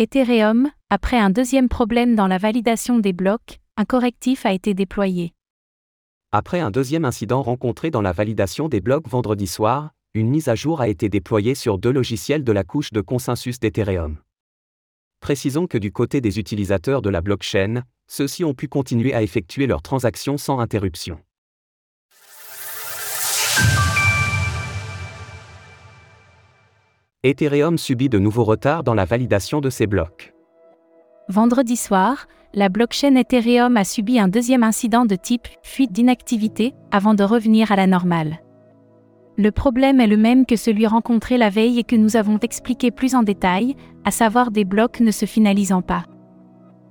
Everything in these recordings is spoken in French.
Ethereum, après un deuxième problème dans la validation des blocs, un correctif a été déployé. Après un deuxième incident rencontré dans la validation des blocs vendredi soir, une mise à jour a été déployée sur deux logiciels de la couche de consensus d'Ethereum. Précisons que du côté des utilisateurs de la blockchain, ceux-ci ont pu continuer à effectuer leurs transactions sans interruption. Ethereum subit de nouveaux retards dans la validation de ses blocs. Vendredi soir, la blockchain Ethereum a subi un deuxième incident de type fuite d'inactivité avant de revenir à la normale. Le problème est le même que celui rencontré la veille et que nous avons expliqué plus en détail, à savoir des blocs ne se finalisant pas.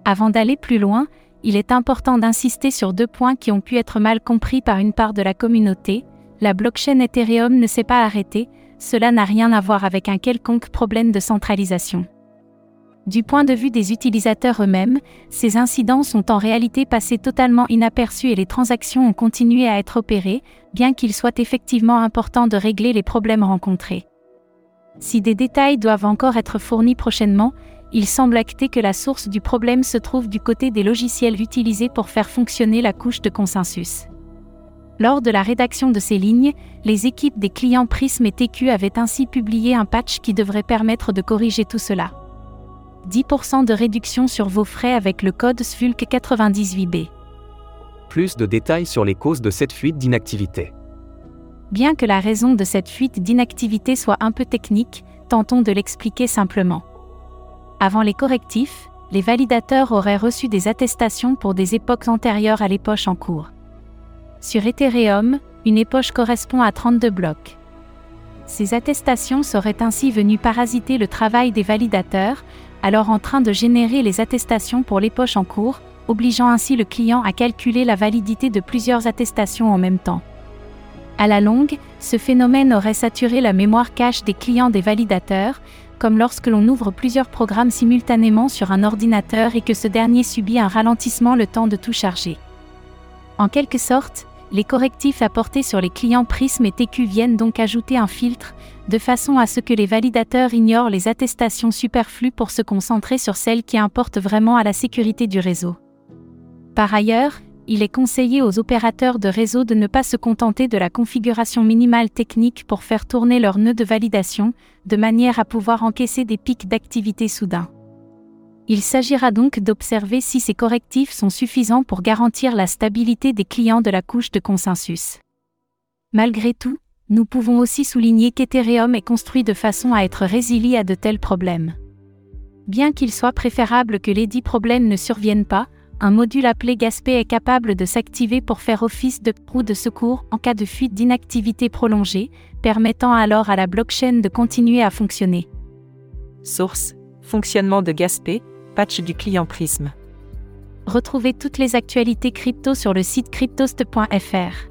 Avant d'aller plus loin, il est important d'insister sur deux points qui ont pu être mal compris par une part de la communauté. La blockchain Ethereum ne s'est pas arrêtée, cela n'a rien à voir avec un quelconque problème de centralisation. Du point de vue des utilisateurs eux-mêmes, ces incidents sont en réalité passés totalement inaperçus et les transactions ont continué à être opérées, bien qu'il soit effectivement important de régler les problèmes rencontrés. Si des détails doivent encore être fournis prochainement, il semble acté que la source du problème se trouve du côté des logiciels utilisés pour faire fonctionner la couche de consensus. Lors de la rédaction de ces lignes, les équipes des clients Prism et TQ avaient ainsi publié un patch qui devrait permettre de corriger tout cela. 10% de réduction sur vos frais avec le code SVULC 98B. Plus de détails sur les causes de cette fuite d'inactivité. Bien que la raison de cette fuite d'inactivité soit un peu technique, tentons de l'expliquer simplement. Avant les correctifs, les validateurs auraient reçu des attestations pour des époques antérieures à l'époque en cours. Sur Ethereum, une époche correspond à 32 blocs. Ces attestations seraient ainsi venues parasiter le travail des validateurs, alors en train de générer les attestations pour l'époche en cours, obligeant ainsi le client à calculer la validité de plusieurs attestations en même temps. À la longue, ce phénomène aurait saturé la mémoire cache des clients des validateurs, comme lorsque l'on ouvre plusieurs programmes simultanément sur un ordinateur et que ce dernier subit un ralentissement le temps de tout charger. En quelque sorte, les correctifs apportés sur les clients Prism et TQ viennent donc ajouter un filtre, de façon à ce que les validateurs ignorent les attestations superflues pour se concentrer sur celles qui importent vraiment à la sécurité du réseau. Par ailleurs, il est conseillé aux opérateurs de réseau de ne pas se contenter de la configuration minimale technique pour faire tourner leur nœud de validation, de manière à pouvoir encaisser des pics d'activité soudains. Il s'agira donc d'observer si ces correctifs sont suffisants pour garantir la stabilité des clients de la couche de consensus. Malgré tout, nous pouvons aussi souligner qu'Ethereum est construit de façon à être résilient à de tels problèmes. Bien qu'il soit préférable que les dix problèmes ne surviennent pas, un module appelé Gaspé est capable de s'activer pour faire office de roue de secours en cas de fuite d'inactivité prolongée, permettant alors à la blockchain de continuer à fonctionner. Source Fonctionnement de Gaspé, patch du client Prism. Retrouvez toutes les actualités crypto sur le site cryptost.fr.